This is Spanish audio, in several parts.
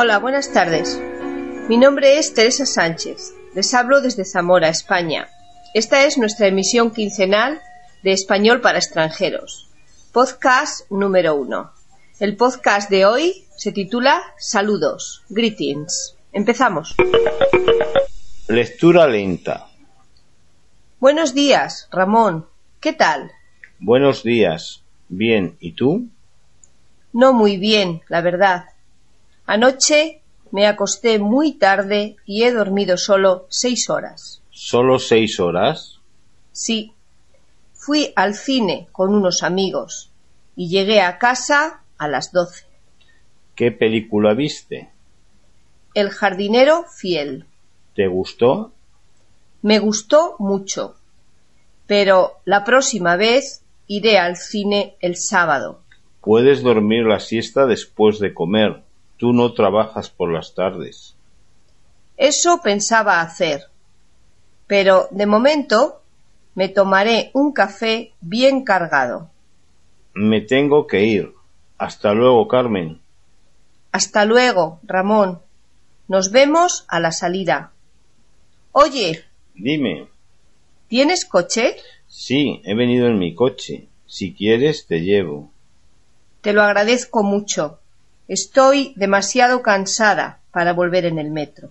Hola, buenas tardes. Mi nombre es Teresa Sánchez. Les hablo desde Zamora, España. Esta es nuestra emisión quincenal de Español para extranjeros. Podcast número uno. El podcast de hoy se titula Saludos, Greetings. Empezamos. Lectura lenta. Buenos días, Ramón. ¿Qué tal? Buenos días. Bien, ¿y tú? No muy bien, la verdad. Anoche me acosté muy tarde y he dormido solo seis horas. ¿Solo seis horas? Sí. Fui al cine con unos amigos y llegué a casa a las doce. ¿Qué película viste? El jardinero fiel. ¿Te gustó? Me gustó mucho. Pero la próxima vez iré al cine el sábado. Puedes dormir la siesta después de comer. Tú no trabajas por las tardes. Eso pensaba hacer. Pero de momento me tomaré un café bien cargado. Me tengo que ir. Hasta luego, Carmen. Hasta luego, Ramón. Nos vemos a la salida. Oye, Dime. ¿tienes coche? Sí, he venido en mi coche. Si quieres, te llevo. Te lo agradezco mucho. Estoy demasiado cansada para volver en el metro.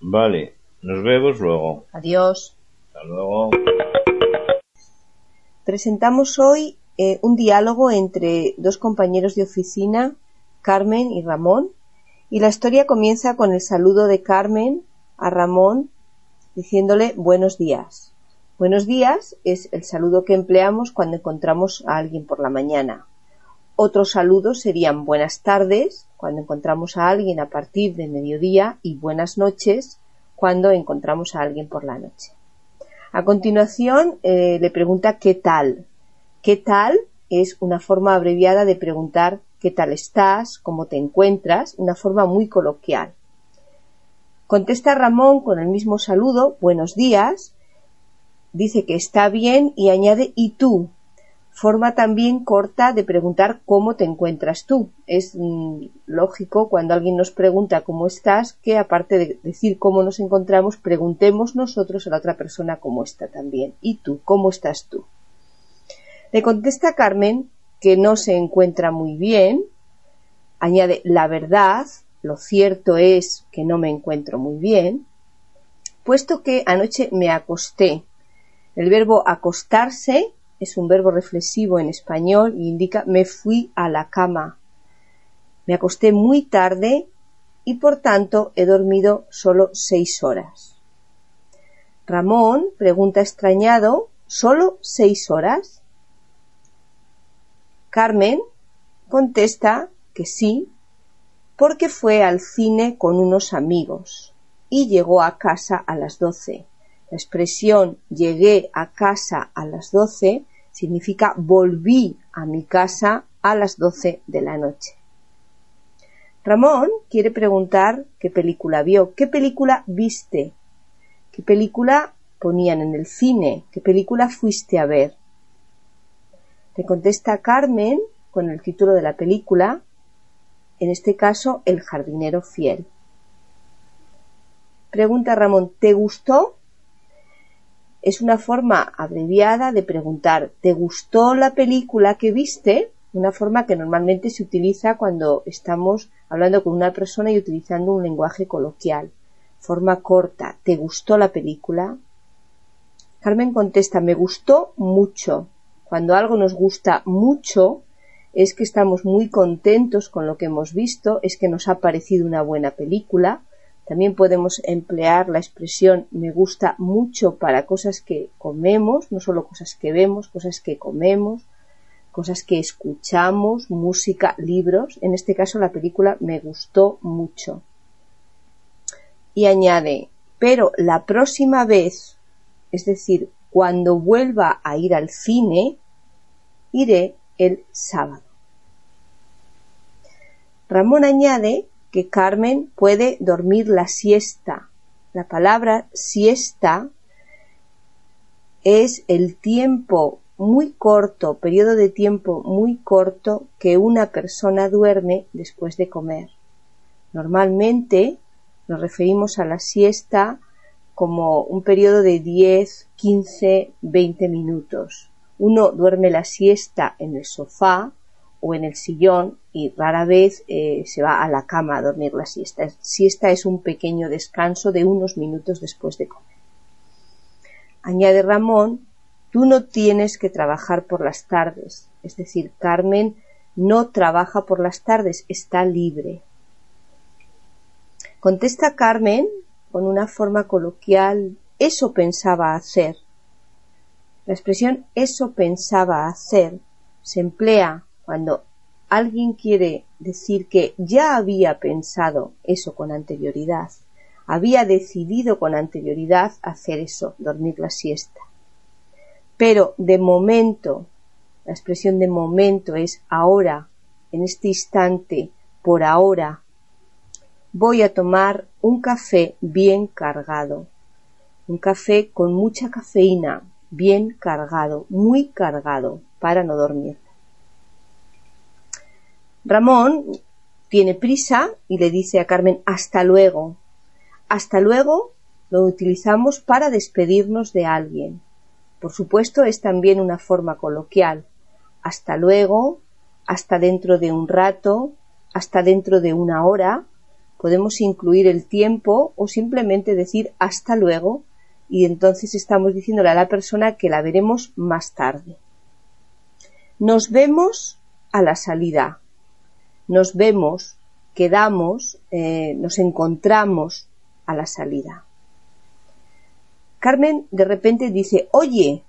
Vale, nos vemos luego. Adiós. Hasta luego. Presentamos hoy eh, un diálogo entre dos compañeros de oficina, Carmen y Ramón, y la historia comienza con el saludo de Carmen a Ramón diciéndole buenos días. Buenos días es el saludo que empleamos cuando encontramos a alguien por la mañana. Otros saludos serían buenas tardes cuando encontramos a alguien a partir de mediodía y buenas noches cuando encontramos a alguien por la noche. A continuación eh, le pregunta qué tal. ¿Qué tal? Es una forma abreviada de preguntar qué tal estás, cómo te encuentras, una forma muy coloquial. Contesta Ramón con el mismo saludo, buenos días, dice que está bien y añade ¿y tú? Forma también corta de preguntar cómo te encuentras tú. Es mm, lógico cuando alguien nos pregunta cómo estás que aparte de decir cómo nos encontramos, preguntemos nosotros a la otra persona cómo está también. ¿Y tú? ¿Cómo estás tú? Le contesta Carmen que no se encuentra muy bien. Añade la verdad, lo cierto es que no me encuentro muy bien, puesto que anoche me acosté. El verbo acostarse es un verbo reflexivo en español y indica me fui a la cama. Me acosté muy tarde y por tanto he dormido solo seis horas. Ramón pregunta extrañado ¿Solo seis horas? Carmen contesta que sí, porque fue al cine con unos amigos y llegó a casa a las doce. La expresión llegué a casa a las doce significa volví a mi casa a las doce de la noche. Ramón quiere preguntar qué película vio, qué película viste, qué película ponían en el cine, qué película fuiste a ver. Le contesta Carmen con el título de la película, en este caso El jardinero fiel. Pregunta Ramón, ¿te gustó? Es una forma abreviada de preguntar, ¿te gustó la película que viste? Una forma que normalmente se utiliza cuando estamos hablando con una persona y utilizando un lenguaje coloquial. Forma corta, ¿te gustó la película? Carmen contesta, me gustó mucho. Cuando algo nos gusta mucho, es que estamos muy contentos con lo que hemos visto, es que nos ha parecido una buena película. También podemos emplear la expresión me gusta mucho para cosas que comemos, no solo cosas que vemos, cosas que comemos, cosas que escuchamos, música, libros. En este caso la película me gustó mucho. Y añade, pero la próxima vez, es decir, cuando vuelva a ir al cine, iré el sábado. Ramón añade que Carmen puede dormir la siesta. La palabra siesta es el tiempo muy corto, periodo de tiempo muy corto que una persona duerme después de comer. Normalmente nos referimos a la siesta como un periodo de 10, 15, 20 minutos. Uno duerme la siesta en el sofá o en el sillón y rara vez eh, se va a la cama a dormir la siesta. Siesta es un pequeño descanso de unos minutos después de comer. Añade Ramón, tú no tienes que trabajar por las tardes. Es decir, Carmen no trabaja por las tardes, está libre. Contesta Carmen con una forma coloquial, eso pensaba hacer. La expresión eso pensaba hacer se emplea cuando alguien quiere decir que ya había pensado eso con anterioridad, había decidido con anterioridad hacer eso, dormir la siesta. Pero de momento, la expresión de momento es ahora, en este instante, por ahora, voy a tomar un café bien cargado. Un café con mucha cafeína, bien cargado, muy cargado, para no dormir. Ramón tiene prisa y le dice a Carmen hasta luego. Hasta luego lo utilizamos para despedirnos de alguien. Por supuesto es también una forma coloquial. Hasta luego, hasta dentro de un rato, hasta dentro de una hora, podemos incluir el tiempo o simplemente decir hasta luego y entonces estamos diciéndole a la persona que la veremos más tarde. Nos vemos a la salida. Nos vemos, quedamos, eh, nos encontramos a la salida. Carmen de repente dice, oye,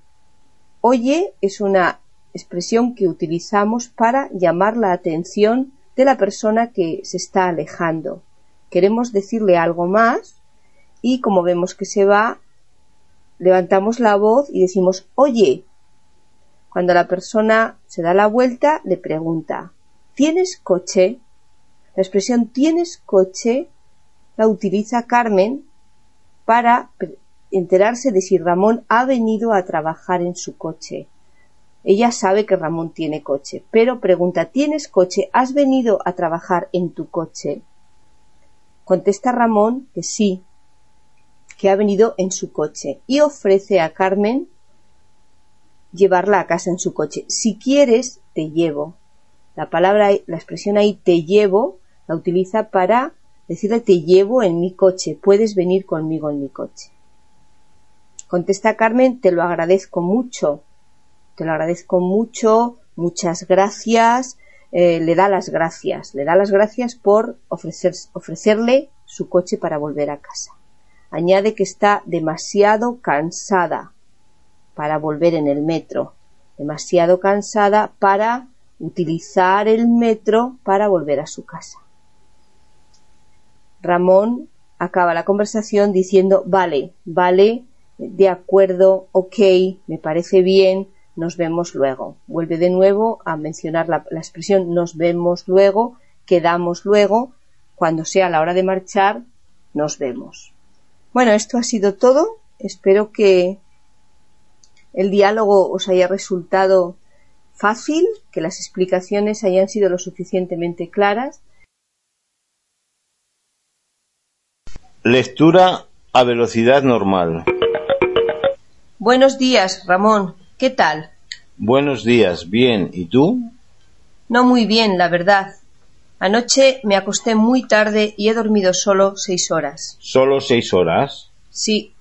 oye es una expresión que utilizamos para llamar la atención de la persona que se está alejando queremos decirle algo más y como vemos que se va, levantamos la voz y decimos oye. Cuando la persona se da la vuelta, le pregunta ¿Tienes coche? La expresión ¿tienes coche? la utiliza Carmen para enterarse de si Ramón ha venido a trabajar en su coche. Ella sabe que Ramón tiene coche, pero pregunta ¿Tienes coche? ¿Has venido a trabajar en tu coche? Contesta Ramón que sí, que ha venido en su coche y ofrece a Carmen llevarla a casa en su coche. Si quieres, te llevo. La palabra, la expresión ahí te llevo la utiliza para decirle te llevo en mi coche, puedes venir conmigo en mi coche. Contesta Carmen, te lo agradezco mucho, te lo agradezco mucho, muchas gracias, eh, le da las gracias, le da las gracias por ofrecerle su coche para volver a casa. Añade que está demasiado cansada para volver en el metro, demasiado cansada para utilizar el metro para volver a su casa. Ramón acaba la conversación diciendo vale, vale, de acuerdo, ok, me parece bien, nos vemos luego. Vuelve de nuevo a mencionar la, expresión nos vemos luego, quedamos luego, cuando sea la hora de marchar, nos vemos. Bueno, esto ha sido todo. Espero que el diálogo os haya resultado fácil, que las explicaciones hayan sido lo suficientemente claras. Lectura a velocidad normal. Buenos días, Ramón. ¿Qué tal? Buenos días, bien. ¿Y tú? No muy bien, la verdad. Anoche me acosté muy tarde y he dormido solo seis horas. ¿Solo seis horas? Sí.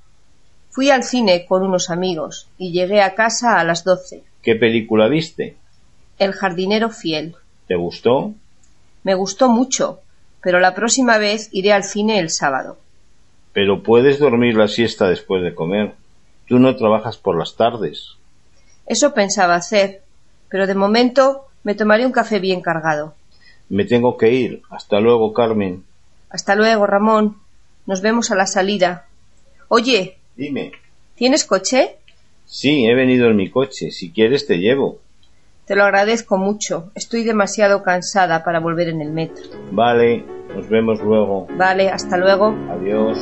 Fui al cine con unos amigos y llegué a casa a las doce. ¿Qué película viste? El jardinero fiel. ¿Te gustó? Me gustó mucho, pero la próxima vez iré al cine el sábado. Pero puedes dormir la siesta después de comer. Tú no trabajas por las tardes. Eso pensaba hacer, pero de momento me tomaré un café bien cargado. Me tengo que ir. Hasta luego, Carmen. Hasta luego, Ramón. Nos vemos a la salida. Oye. Dime. ¿Tienes coche? Sí, he venido en mi coche. Si quieres, te llevo. Te lo agradezco mucho. Estoy demasiado cansada para volver en el metro. Vale, nos vemos luego. Vale, hasta luego. Adiós.